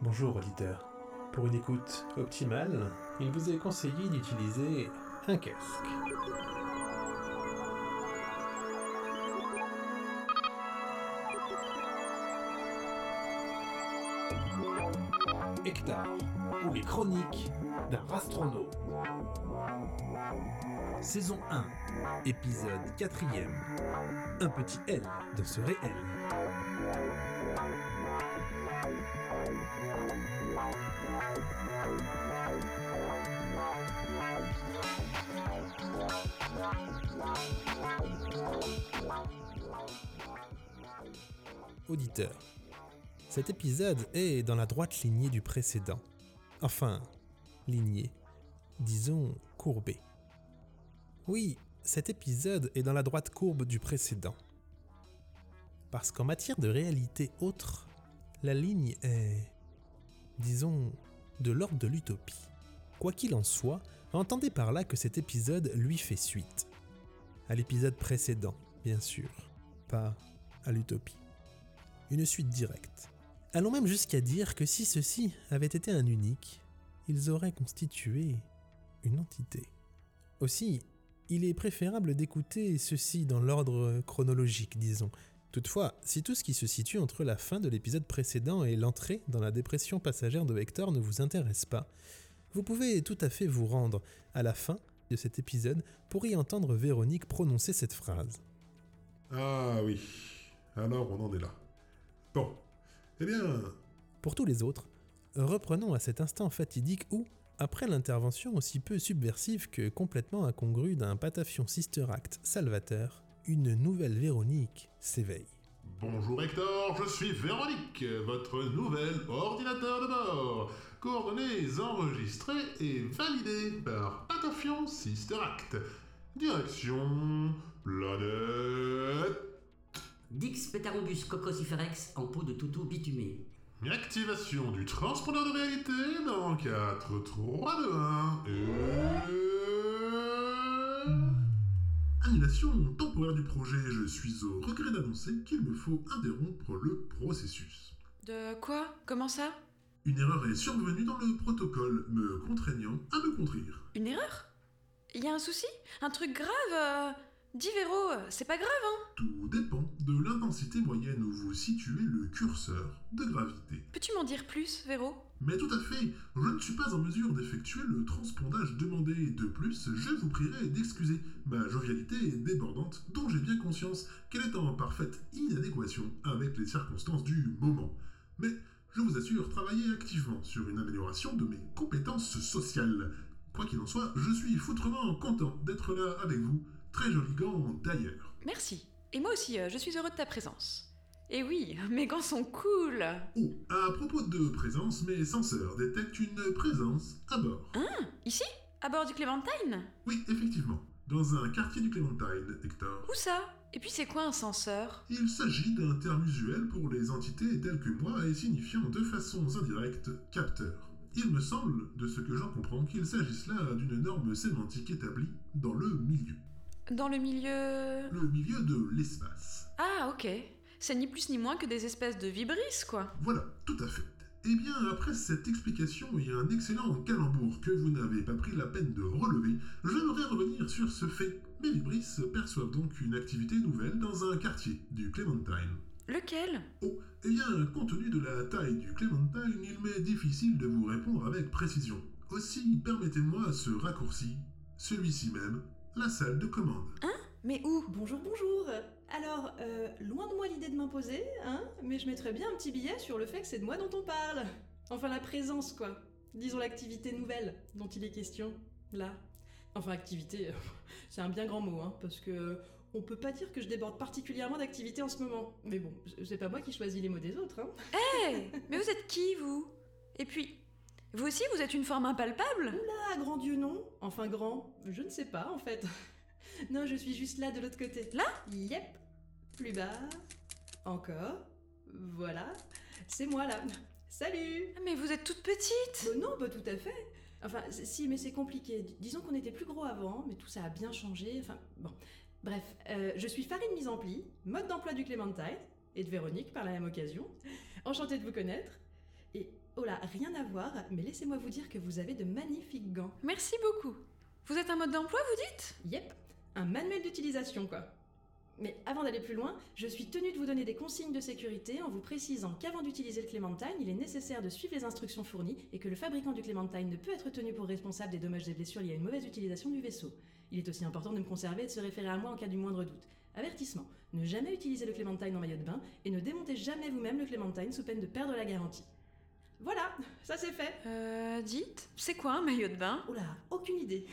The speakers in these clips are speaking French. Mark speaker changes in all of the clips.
Speaker 1: Bonjour auditeur. Pour une écoute optimale, il vous est conseillé d'utiliser un casque. Hectare, ou les chroniques d'un rastronaute. Saison 1, épisode 4 Un petit L dans ce réel. Auditeur, cet épisode est dans la droite lignée du précédent. Enfin, lignée, disons courbée. Oui, cet épisode est dans la droite courbe du précédent. Parce qu'en matière de réalité autre, la ligne est, disons, de l'ordre de l'utopie. Quoi qu'il en soit, entendez par là que cet épisode lui fait suite. À l'épisode précédent, bien sûr, pas à l'utopie une suite directe. Allons même jusqu'à dire que si ceci avait été un unique, ils auraient constitué une entité. Aussi, il est préférable d'écouter ceci dans l'ordre chronologique, disons. Toutefois, si tout ce qui se situe entre la fin de l'épisode précédent et l'entrée dans la dépression passagère de Hector ne vous intéresse pas, vous pouvez tout à fait vous rendre à la fin de cet épisode pour y entendre Véronique prononcer cette phrase.
Speaker 2: Ah oui, alors on en est là. Bon, eh bien...
Speaker 1: Pour tous les autres, reprenons à cet instant fatidique où, après l'intervention aussi peu subversive que complètement incongrue d'un patafion Sister Act salvateur, une nouvelle Véronique s'éveille.
Speaker 2: Bonjour Hector, je suis Véronique, votre nouvel ordinateur de bord. Coordonnées enregistrées et validées par Patafion Sister Act. Direction planète
Speaker 3: Dix Petarobus cocosiferex en peau de toutou bitumé.
Speaker 2: Activation du transpondeur de réalité dans 4, 3, 2, 1 et... Annulation temporaire du projet. Je suis au regret d'annoncer qu'il me faut interrompre le processus.
Speaker 4: De quoi? Comment ça?
Speaker 2: Une erreur est survenue dans le protocole, me contraignant à me contrir.
Speaker 4: Une erreur? Il y a un souci? Un truc grave? Euh Dis Véro, c'est pas grave, hein?
Speaker 2: Tout dépend de l'intensité moyenne où vous situez le curseur de gravité.
Speaker 4: Peux-tu m'en dire plus, Véro?
Speaker 2: Mais tout à fait, je ne suis pas en mesure d'effectuer le transpondage demandé. De plus, je vous prierai d'excuser ma jovialité débordante dont j'ai bien conscience qu'elle est en parfaite inadéquation avec les circonstances du moment. Mais je vous assure travailler activement sur une amélioration de mes compétences sociales. Quoi qu'il en soit, je suis foutrement content d'être là avec vous Très joli gant d'ailleurs.
Speaker 4: Merci. Et moi aussi, euh, je suis heureux de ta présence. Et oui, mes gants sont cool
Speaker 2: Oh, à propos de présence, mes senseurs détectent une présence à bord.
Speaker 4: Hein Ici? À bord du Clémentine?
Speaker 2: Oui, effectivement. Dans un quartier du Clémentine, Hector.
Speaker 4: Où ça? Et puis c'est quoi un senseur?
Speaker 2: Il s'agit d'un terme usuel pour les entités telles que moi et signifiant de façon indirecte capteur. Il me semble, de ce que j'en comprends, qu'il s'agisse là d'une norme sémantique établie dans le milieu.
Speaker 4: Dans le milieu...
Speaker 2: Le milieu de l'espace.
Speaker 4: Ah, ok. C'est ni plus ni moins que des espèces de vibrisses, quoi.
Speaker 2: Voilà, tout à fait. Eh bien, après cette explication et un excellent calembour que vous n'avez pas pris la peine de relever, j'aimerais revenir sur ce fait. Les vibrisses perçoivent donc une activité nouvelle dans un quartier du Clementine.
Speaker 4: Lequel?
Speaker 2: Oh, eh bien, compte tenu de la taille du Clementine, il m'est difficile de vous répondre avec précision. Aussi, permettez-moi ce raccourci, celui-ci même, la salle de commande.
Speaker 4: Hein? Mais où?
Speaker 5: Bonjour, bonjour Alors, euh, loin de moi l'idée de m'imposer, hein, mais je mettrais bien un petit billet sur le fait que c'est de moi dont on parle. Enfin, la présence, quoi. Disons l'activité nouvelle dont il est question, là. Enfin, activité, c'est un bien grand mot, hein, parce que on peut pas dire que je déborde particulièrement d'activité en ce moment. Mais bon, c'est pas moi qui choisis les mots des autres, hein.
Speaker 4: Hé Mais vous êtes qui, vous? Et puis, vous aussi, vous êtes une forme impalpable
Speaker 5: Oula, grand Dieu, non Enfin, grand, je ne sais pas, en fait. non, je suis juste là, de l'autre côté.
Speaker 4: Là?
Speaker 5: Yep. Plus bas. Encore. Voilà. C'est moi, là. Salut
Speaker 4: Mais vous êtes toute petite
Speaker 5: euh, Non, pas tout à fait. Enfin, si, mais c'est compliqué. Disons qu'on était plus gros avant, mais tout ça a bien changé. Enfin, bon. Bref, euh, je suis Farine Mise en Pli, mode d'emploi du Clémentine, et de Véronique par la même occasion. Enchantée de vous connaître. Et Oh là, rien à voir, mais laissez-moi vous dire que vous avez de magnifiques gants.
Speaker 4: Merci beaucoup. Vous êtes un mode d'emploi, vous dites?
Speaker 5: Yep, un manuel d'utilisation quoi. Mais avant d'aller plus loin, je suis tenue de vous donner des consignes de sécurité en vous précisant qu'avant d'utiliser le Clémentine, il est nécessaire de suivre les instructions fournies et que le fabricant du Clémentine ne peut être tenu pour responsable des dommages et blessures liés à une mauvaise utilisation du vaisseau. Il est aussi important de me conserver et de se référer à moi en cas du moindre doute. Avertissement, ne jamais utiliser le Clémentine en maillot de bain et ne démontez jamais vous-même le Clémentine sous peine de perdre la garantie. Voilà, ça c'est fait.
Speaker 4: Euh, dites, c'est quoi un maillot de bain?
Speaker 5: Oula, aucune idée.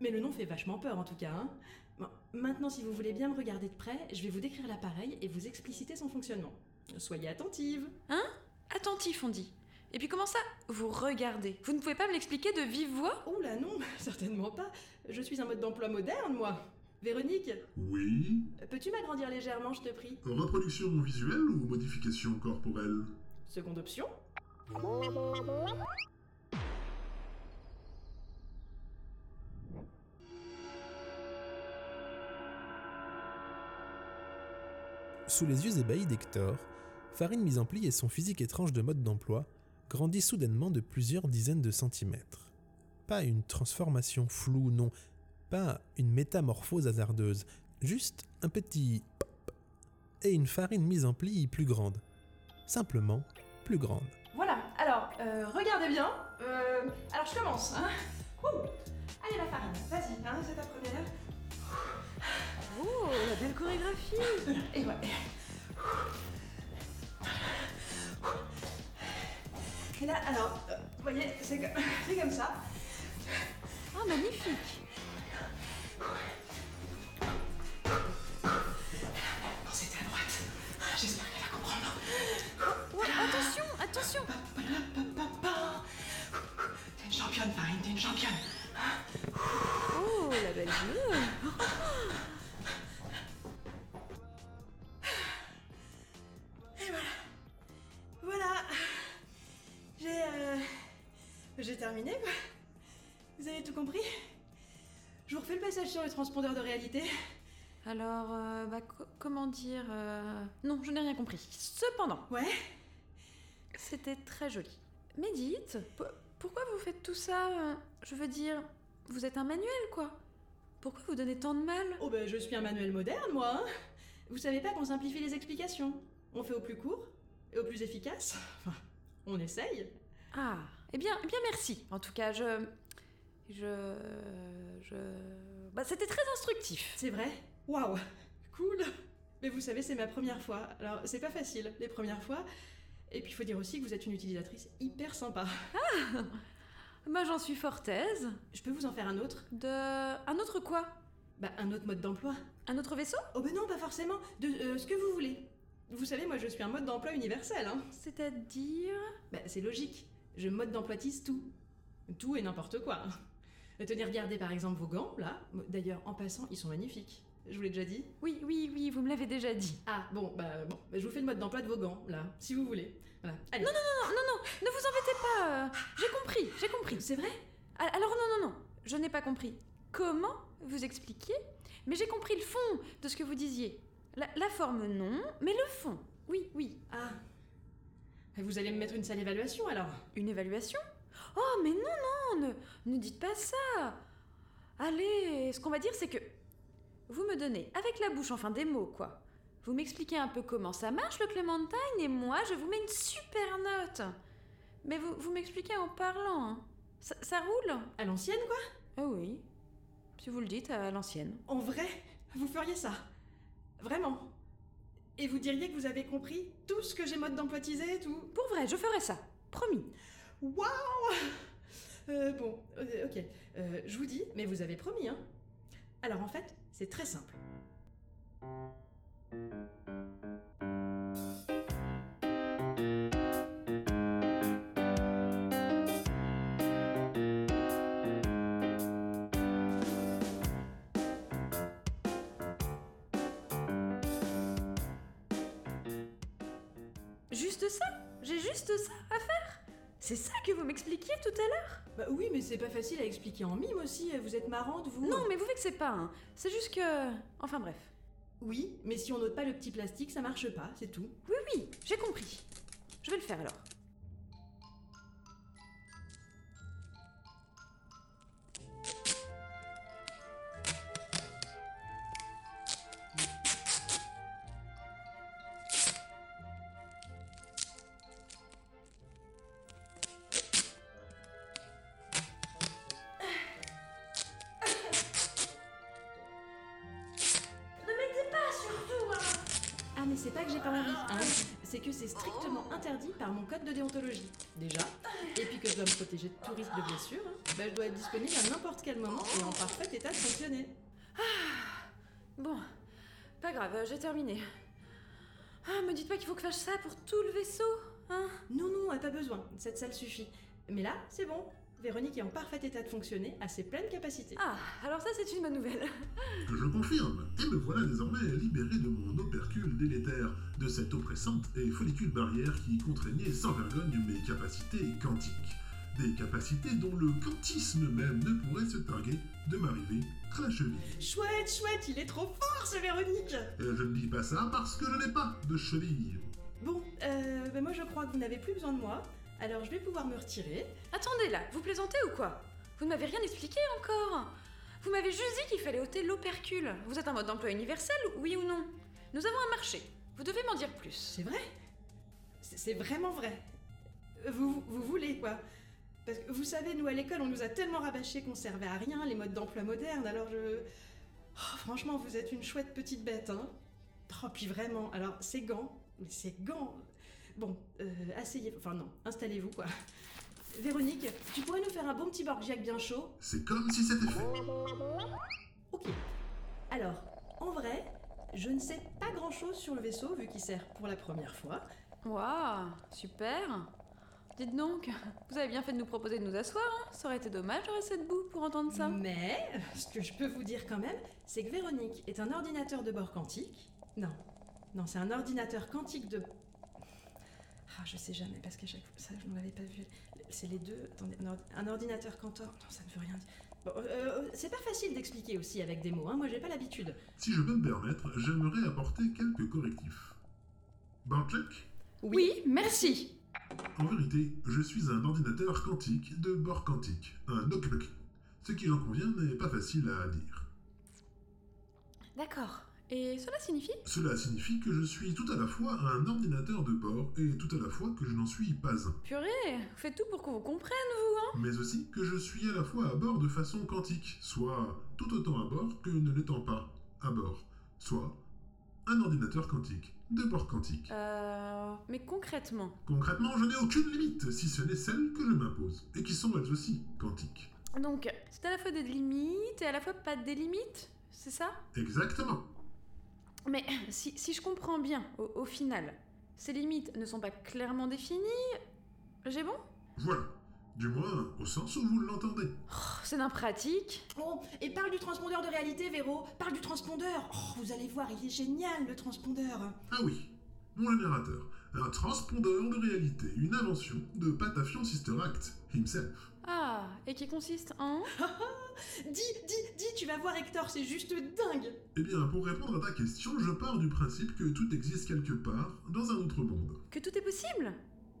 Speaker 5: Mais le nom fait vachement peur en tout cas. Hein. Bon, maintenant, si vous voulez bien me regarder de près, je vais vous décrire l'appareil et vous expliciter son fonctionnement. Soyez attentive.
Speaker 4: Attentif, on dit. Et puis comment ça Vous regardez? Vous ne pouvez pas me l'expliquer de vive voix?
Speaker 5: Oula non, certainement pas. Je suis un mode d'emploi moderne, moi. Véronique,
Speaker 2: Oui?
Speaker 5: Peux-tu m'agrandir légèrement, je te prie?
Speaker 2: Reproduction visuelle ou modification corporelle?
Speaker 5: Seconde option
Speaker 1: Sous les yeux ébahis d'Hector, Farine mise en pli et son physique étrange de mode d'emploi grandit soudainement de plusieurs dizaines de centimètres. Pas une transformation floue, non, pas une métamorphose hasardeuse, juste un petit et une farine mise en pli plus grande. Simplement plus grande.
Speaker 5: Euh, regardez bien. Euh, alors, je commence. Hein. Ouh. Allez, ma farine, vas-y, hein, c'est ta première.
Speaker 4: Oh, la belle chorégraphie
Speaker 5: Et ouais. Et là, alors, euh, vous voyez, c'est comme, ça.
Speaker 4: Ah, magnifique
Speaker 5: c'était à droite. J'espère qu'elle va comprendre.
Speaker 4: Ouais, attention, attention
Speaker 5: T'es une championne, Farine, t'es une championne.
Speaker 4: Oh, la belle bleue
Speaker 5: Voilà. J'ai, euh, j'ai terminé, quoi. Vous avez tout compris? Je vous refais le passage sur le transpondeur de réalité.
Speaker 4: Alors, euh, bah, co- comment dire euh, Non, je n'ai rien compris. Cependant,
Speaker 5: Ouais
Speaker 4: c'était très joli. Mais dites, pourquoi vous faites tout ça euh, Je veux dire, vous êtes un manuel, quoi. Pourquoi vous donnez tant de mal?
Speaker 5: Oh ben, je suis un manuel moderne, moi. hein. Vous savez pas qu'on simplifie les explications On fait au plus court et au plus efficace Enfin, on essaye.
Speaker 4: Ah, eh bien, eh bien merci. En tout cas, je... Je... Je... Bah, c'était très instructif.
Speaker 5: C'est vrai? Waouh Cool Mais vous savez, c'est ma première fois. Alors, c'est pas facile, les premières fois. Et puis, il faut dire aussi que vous êtes une utilisatrice hyper sympa.
Speaker 4: Bah, j'en suis fort aise.
Speaker 5: Je peux vous en faire un autre?
Speaker 4: De... Un autre quoi?
Speaker 5: Bah, un autre mode d'emploi.
Speaker 4: Un autre vaisseau?
Speaker 5: Oh ben non, pas forcément. De euh, ce que vous voulez. Vous savez, moi, je suis un mode d'emploi universel, hein.
Speaker 4: C'est-à-dire...
Speaker 5: Bah, c'est logique. Je mode d'emploitise tout. Tout et n'importe quoi. Tenez, regardez par exemple vos gants, là. D'ailleurs, en passant, ils sont magnifiques. Je vous l'ai déjà dit.
Speaker 4: Oui, oui, oui, vous me l'avez déjà dit.
Speaker 5: Ah, bon, bah, bon. Bah, je vous fais le mode d'emploi de vos gants, là, si vous voulez. Voilà. Allez.
Speaker 4: Non, non, non, non, ne vous embêtez pas. euh, j'ai compris, j'ai compris.
Speaker 5: C'est vrai?
Speaker 4: Ah, Alors non, non, non, je n'ai pas compris. Comment vous expliquiez? Mais j'ai compris le fond de ce que vous disiez. La, la forme, non, mais le fond. Oui, oui.
Speaker 5: Ah. Vous allez me mettre une sale évaluation, alors
Speaker 4: Une évaluation? Oh, mais non, non, ne, ne dites pas ça. Allez, ce qu'on va dire, c'est que vous me donnez avec la bouche, enfin des mots, quoi. Vous m'expliquez un peu comment ça marche le Clémentine et moi, je vous mets une super note. Mais vous, vous m'expliquez en parlant. hein. Ça, ça roule?
Speaker 5: À l'ancienne, quoi?
Speaker 4: Ah oui. Si vous le dites, à l'ancienne.
Speaker 5: En vrai Vous feriez ça Vraiment Et vous diriez que vous avez compris tout ce que j'ai mode d'emploitisé, tout
Speaker 4: Pour vrai, je ferai ça. Promis.
Speaker 5: Waouh Euh, Bon, euh, ok. Euh, je vous dis, mais vous avez promis, hein Alors en fait, c'est très simple.
Speaker 4: Juste ça J'ai juste ça C'est ça que vous m'expliquiez tout à l'heure?
Speaker 5: Bah oui, mais c'est pas facile à expliquer en mime aussi. Vous êtes marrante, vous
Speaker 4: Non, mais vous vexez pas. hein. C'est juste que... Enfin bref.
Speaker 5: Oui, mais si on note pas le petit plastique, ça marche pas, c'est tout.
Speaker 4: Oui, oui, j'ai compris. Je vais le faire alors.
Speaker 5: Que c'est strictement interdit par mon code de déontologie, déjà. Et puis que je dois me protéger de tout risque de blessure, hein. bah, je dois être disponible à n'importe quel moment et en parfait état de fonctionner.
Speaker 4: Bon, pas grave, euh, j'ai terminé. Ah, me dites pas qu'il faut que je fasse ça pour tout le vaisseau, hein
Speaker 5: Non, non, pas besoin, cette salle suffit. Mais là, c'est bon. Véronique est en parfait état de fonctionner, à ses pleines capacités.
Speaker 4: Ah, alors ça c'est une bonne nouvelle.
Speaker 2: Je confirme, et me voilà désormais libéré de mon opercule délétère, de cette oppressante et follicule barrière qui contraignait sans vergogne mes capacités quantiques. Des capacités dont le quantisme même ne pourrait se targuer de m'arriver à la cheville.
Speaker 5: Chouette, chouette, il est trop fort ce Véronique
Speaker 2: Et je ne dis pas ça parce que je n'ai pas de cheville.
Speaker 5: Bon, euh, ben moi je crois que vous n'avez plus besoin de moi, alors je vais pouvoir me retirer.
Speaker 4: Attendez là, vous plaisantez ou quoi? Vous ne m'avez rien expliqué encore Vous m'avez juste dit qu'il fallait ôter l'opercule. Vous êtes un mode d'emploi universel, oui ou non? Nous avons un marché. Vous devez m'en dire plus.
Speaker 5: C'est vrai? C'est c'est vraiment vrai. Vous, vous voulez quoi? Parce que vous savez, nous à l'école, on nous a tellement rabâché qu'on servait à rien, les modes d'emploi modernes, alors je... Oh, franchement, vous êtes une chouette petite bête, hein Oh, puis vraiment, alors ces gants, mais ces gants... Bon, euh, asseyez... Enfin non, installez-vous quoi. Véronique, tu pourrais nous faire un bon petit borgiac bien chaud
Speaker 2: C'est comme si c'était fait.
Speaker 5: Ok. Alors, en vrai, je ne sais pas grand-chose sur le vaisseau vu qu'il sert pour la première fois.
Speaker 4: Waouh, super Dites donc, vous avez bien fait de nous proposer de nous asseoir, hein Ça aurait été dommage de rester debout pour entendre ça.
Speaker 5: Mais, ce que je peux vous dire quand même, c'est que Véronique est un ordinateur de bord quantique. Non, non, c'est un ordinateur quantique de... Ah, je sais jamais, parce qu'à chaque fois, ça, je ne l'avais pas vu. C'est les deux... Attendez, un, ordi- un ordinateur Cantor... Non, ça ne veut rien dire. Bon, euh, euh, c'est pas facile d'expliquer aussi avec des mots, hein. Moi, j'ai pas l'habitude.
Speaker 2: Si je peux me permettre, j'aimerais apporter quelques correctifs. Bartlek
Speaker 4: Oui, merci
Speaker 2: En vérité, je suis un ordinateur quantique de bord quantique, un Okbek. Ce qui en convient n'est pas facile à dire.
Speaker 4: D'accord. Et cela signifie
Speaker 2: Cela signifie que je suis tout à la fois un ordinateur de bord et tout à la fois que je n'en suis pas un.
Speaker 4: Purée, vous faites tout pour qu'on vous comprenne, vous, hein?
Speaker 2: Mais aussi que je suis à la fois à bord de façon quantique, soit tout autant à bord que ne l'étant pas à bord, soit un ordinateur quantique de bord quantique.
Speaker 4: Euh... Mais concrètement,
Speaker 2: Concrètement, je n'ai aucune limite, si ce n'est celle que je m'impose, et qui sont elles aussi quantiques.
Speaker 4: donc, c'est à la fois des limites et à la fois pas des limites, c'est ça?
Speaker 2: Exactement.
Speaker 4: Mais si, si je comprends bien, au, au final, ces limites ne sont pas clairement définies, j'ai bon?
Speaker 2: Voilà. Du moins, au sens où vous l'entendez.
Speaker 4: Oh, C'est d'impratique.
Speaker 5: Oh, et parle du transpondeur de réalité, Véro Parle du transpondeur Oh, vous allez voir, il est génial, le transpondeur
Speaker 2: Ah oui, mon générateur. Un transpondeur de réalité, une invention de Patafion Sister Act himself.
Speaker 4: Ah, et qui consiste en?
Speaker 5: Dis, dis, dis, tu vas voir Hector, c'est juste dingue
Speaker 2: Eh bien, pour répondre à ta question, je pars du principe que tout existe quelque part, dans un autre monde.
Speaker 4: que tout est possible?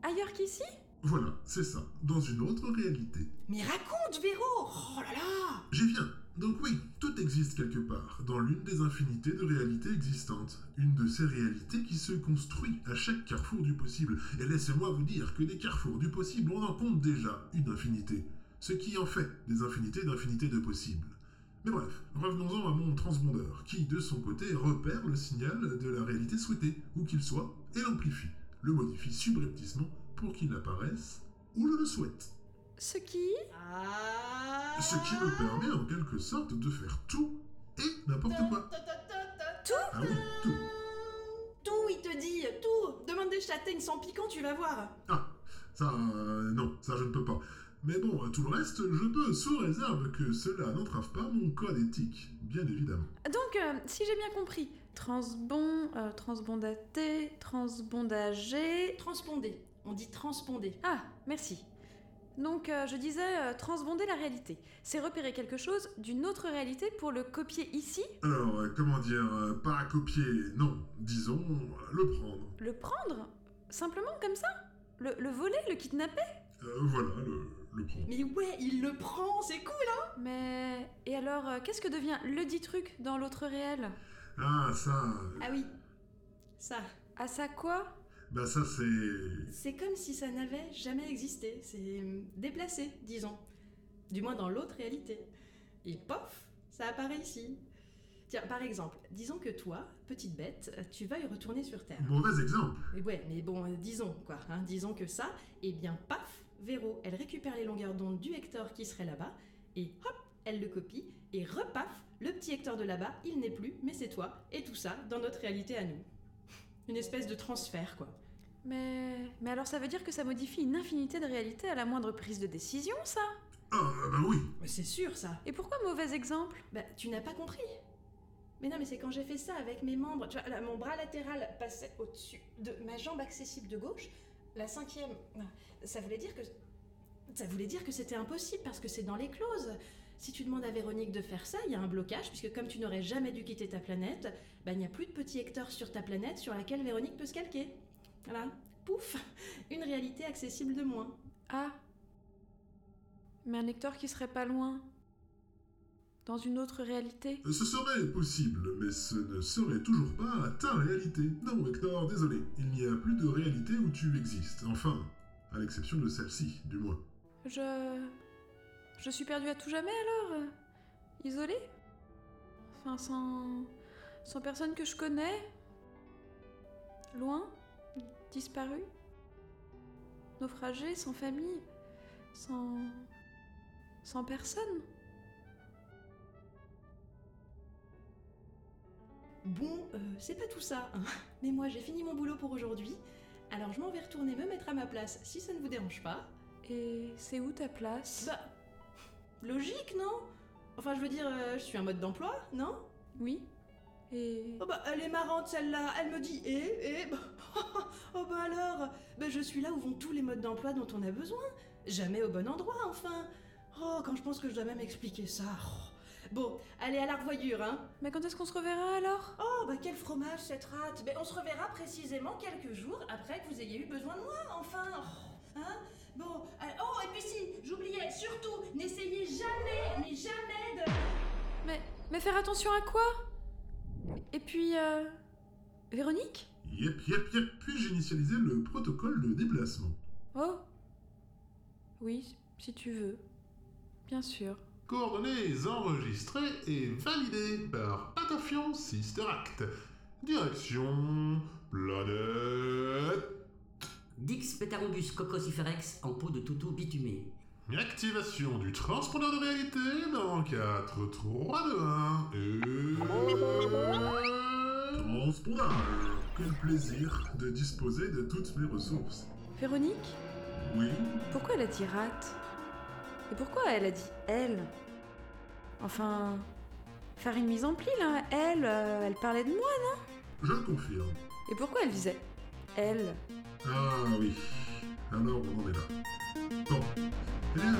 Speaker 4: Ailleurs qu'ici?
Speaker 2: Voilà, c'est ça, dans une autre réalité.
Speaker 5: Mais raconte, Véro Oh là là
Speaker 2: J'y viens. Donc oui, tout existe quelque part, dans l'une des infinités de réalités existantes. Une de ces réalités qui se construit à chaque carrefour du possible. Et laissez-moi vous dire que des carrefours du possible, on en compte déjà une infinité. Ce qui en fait des infinités d'infinités de possibles. Mais bref, revenons-en à mon transpondeur, qui de son côté repère le signal de la réalité souhaitée, où qu'il soit, et l'amplifie, le modifie subrepticement pour qu'il apparaisse où je le souhaite.
Speaker 4: Ce qui
Speaker 2: Ce qui me permet en quelque sorte de faire tout et n'importe quoi.
Speaker 5: Tout
Speaker 2: Ah oui, tout.
Speaker 5: Tout, il te dit, tout Demande des châtaignes sans piquant, tu vas voir
Speaker 2: Ah, ça, euh, non, ça je ne peux pas. Mais bon, tout le reste, je peux, sous réserve que cela n'entrave pas mon code éthique, bien évidemment.
Speaker 4: Donc, euh, si j'ai bien compris, transbon, euh, transbondaté, transbondagé...
Speaker 5: Transpondé. On dit transpondé.
Speaker 4: Ah, merci. Donc, euh, je disais euh, transbonder la réalité. C'est repérer quelque chose d'une autre réalité pour le copier ici,
Speaker 2: Alors, euh, comment dire, euh, pas copier, non, disons, euh, le prendre.
Speaker 4: le prendre? Simplement comme ça? Le, le voler, le kidnapper?
Speaker 2: Euh, voilà, le, le.
Speaker 5: Mais ouais, il le prend, c'est cool hein
Speaker 4: Mais... Et alors, euh, qu'est-ce que devient le dit truc dans l'autre réel?
Speaker 2: Ah, ça, euh,
Speaker 5: Ah oui. Ça.
Speaker 4: À ça quoi?
Speaker 2: Bah ça c'est...
Speaker 5: C'est comme si ça n'avait jamais existé. C'est hum, déplacé, disons. Du moins dans l'autre réalité. Et pof, ça apparaît ici. Tiens, par exemple, disons que toi, petite bête, tu veuilles retourner sur Terre.
Speaker 2: Mauvais exemple.
Speaker 5: Mais ouais, mais bon, euh, disons quoi, hein, disons que ça, et bien paf, Véro, elle récupère les longueurs d'onde du Hector qui serait là-bas, et hop, elle le copie, et repaf, le petit Hector de là-bas, il n'est plus, mais c'est toi, et tout ça dans notre réalité à nous. Une espèce de transfert, quoi.
Speaker 4: Mais. Mais alors ça veut dire que ça modifie une infinité de réalités à la moindre prise de décision, ça?
Speaker 2: Ah, bah oui.
Speaker 5: Mais c'est sûr, ça
Speaker 4: Et pourquoi mauvais exemple?
Speaker 5: Bah, tu n'as pas compris mais non, mais c'est quand j'ai fait ça avec mes membres. Tu vois, là, mon bras latéral passait au-dessus de ma jambe accessible de gauche. La cinquième, ça voulait dire que. Ça voulait dire que c'était impossible parce que c'est dans les clauses. Si tu demandes à Véronique de faire ça, il y a un blocage, puisque comme tu n'aurais jamais dû quitter ta planète, bah, il n'y a plus de petit Hector sur ta planète sur laquelle Véronique peut se calquer. Voilà. Pouf Une réalité accessible de moins.
Speaker 4: Ah Mais un Hector qui serait pas loin Dans une autre réalité
Speaker 2: Ce serait possible, mais ce ne serait toujours pas ta réalité. Non, Hector, désolé. Il n'y a plus de réalité où tu existes. Enfin, à l'exception de celle-ci, du moins.
Speaker 4: Je. Je suis perdue à tout jamais alors euh, Isolée? Enfin, sans. sans personne que je connais? Loin? Disparue? Naufragée, sans famille? Sans. sans personne?
Speaker 5: Bon, euh, c'est pas tout ça, hein. mais moi j'ai fini mon boulot pour aujourd'hui, alors je m'en vais retourner me mettre à ma place si ça ne vous dérange pas.
Speaker 4: Et c'est où ta place?
Speaker 5: Bah, logique, non? Enfin, je veux dire, euh, je suis un mode d'emploi, non?
Speaker 4: Oui. Et.
Speaker 5: Oh bah, elle est marrante celle-là, elle me dit et, et, bah, oh bah alors, bah je suis là où vont tous les modes d'emploi dont on a besoin, jamais au bon endroit, enfin. Oh, quand je pense que je dois même expliquer ça. oh. Bon, allez à la revoyure, hein.
Speaker 4: Mais quand est-ce qu'on se reverra alors?
Speaker 5: Oh, bah quel fromage cette rate Ben on se reverra précisément quelques jours après que vous ayez eu besoin de moi, enfin oh, Hein Bon, euh, oh, et puis si, j'oubliais, surtout, n'essayez jamais, mais jamais de...
Speaker 4: Mais. Mais faire attention à quoi? Et puis. euh, Véronique?
Speaker 2: Yep, yep, yep. Puis-je initialiser le protocole de déplacement?
Speaker 4: Oh Oui, si tu veux. Bien sûr.
Speaker 2: Coordonnées enregistrées et validées par Patafian Sister Act. Direction. Planète.
Speaker 3: Dix Petarombus cocosiferex en peau de toutou bitumé.
Speaker 2: Activation du transpondeur de réalité dans 4, 3, 2, 1 et... Transpondage Quel plaisir de disposer de toutes mes ressources.
Speaker 4: Véronique?
Speaker 2: Oui,
Speaker 4: Pourquoi elle a dit rate Et pourquoi elle a dit elle Enfin. Faire une mise en pli là Elle, euh, elle parlait de moi
Speaker 2: je le confirme.
Speaker 4: Et pourquoi elle disait elle
Speaker 2: Ah oui. Alors on en est là. Bon. Eh bien,